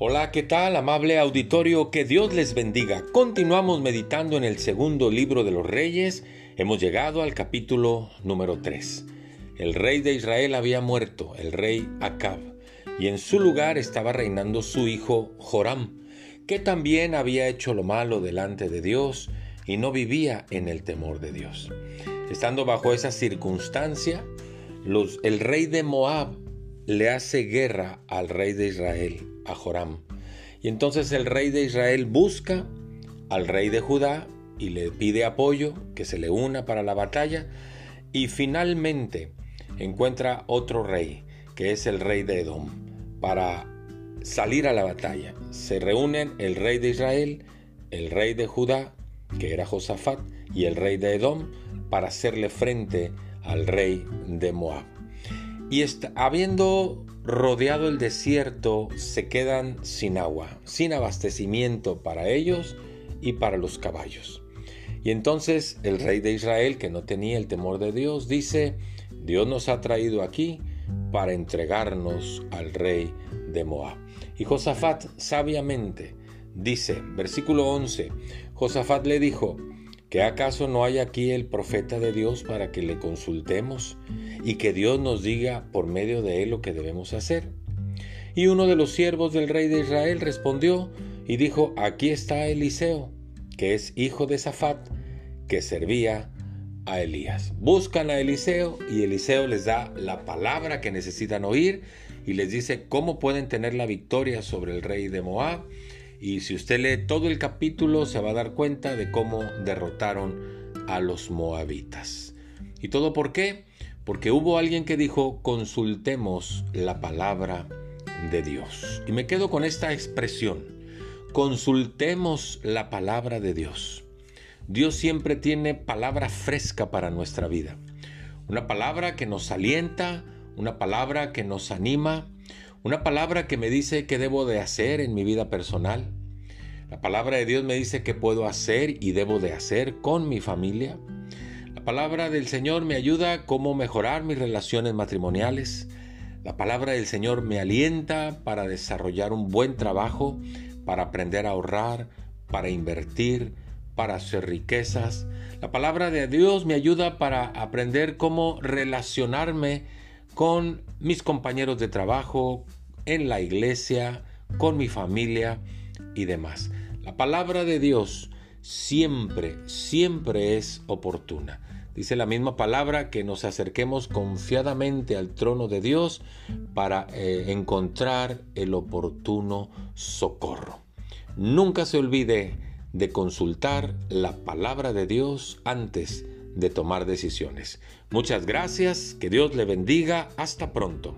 Hola, ¿qué tal, amable auditorio? Que Dios les bendiga. Continuamos meditando en el segundo libro de los reyes. Hemos llegado al capítulo número 3. El rey de Israel había muerto, el rey Acab, y en su lugar estaba reinando su hijo Joram, que también había hecho lo malo delante de Dios y no vivía en el temor de Dios. Estando bajo esa circunstancia, el rey de Moab le hace guerra al rey de Israel, a Joram. Y entonces el rey de Israel busca al rey de Judá y le pide apoyo, que se le una para la batalla. Y finalmente encuentra otro rey, que es el rey de Edom, para salir a la batalla. Se reúnen el rey de Israel, el rey de Judá, que era Josafat, y el rey de Edom, para hacerle frente al rey de Moab. Y habiendo rodeado el desierto, se quedan sin agua, sin abastecimiento para ellos y para los caballos. Y entonces el rey de Israel, que no tenía el temor de Dios, dice, Dios nos ha traído aquí para entregarnos al rey de Moab. Y Josafat sabiamente dice, versículo 11, Josafat le dijo, ¿Que acaso no hay aquí el profeta de Dios para que le consultemos y que Dios nos diga por medio de él lo que debemos hacer? Y uno de los siervos del rey de Israel respondió y dijo, aquí está Eliseo, que es hijo de Safat, que servía a Elías. Buscan a Eliseo y Eliseo les da la palabra que necesitan oír y les dice cómo pueden tener la victoria sobre el rey de Moab y si usted lee todo el capítulo se va a dar cuenta de cómo derrotaron a los moabitas. ¿Y todo por qué? Porque hubo alguien que dijo, consultemos la palabra de Dios. Y me quedo con esta expresión, consultemos la palabra de Dios. Dios siempre tiene palabra fresca para nuestra vida. Una palabra que nos alienta, una palabra que nos anima, una palabra que me dice qué debo de hacer en mi vida personal. La palabra de Dios me dice qué puedo hacer y debo de hacer con mi familia. La palabra del Señor me ayuda a cómo mejorar mis relaciones matrimoniales. La palabra del Señor me alienta para desarrollar un buen trabajo, para aprender a ahorrar, para invertir, para hacer riquezas. La palabra de Dios me ayuda para aprender cómo relacionarme con mis compañeros de trabajo, en la iglesia, con mi familia y demás. La palabra de Dios siempre, siempre es oportuna. Dice la misma palabra que nos acerquemos confiadamente al trono de Dios para eh, encontrar el oportuno socorro. Nunca se olvide de consultar la palabra de Dios antes de tomar decisiones. Muchas gracias, que Dios le bendiga, hasta pronto.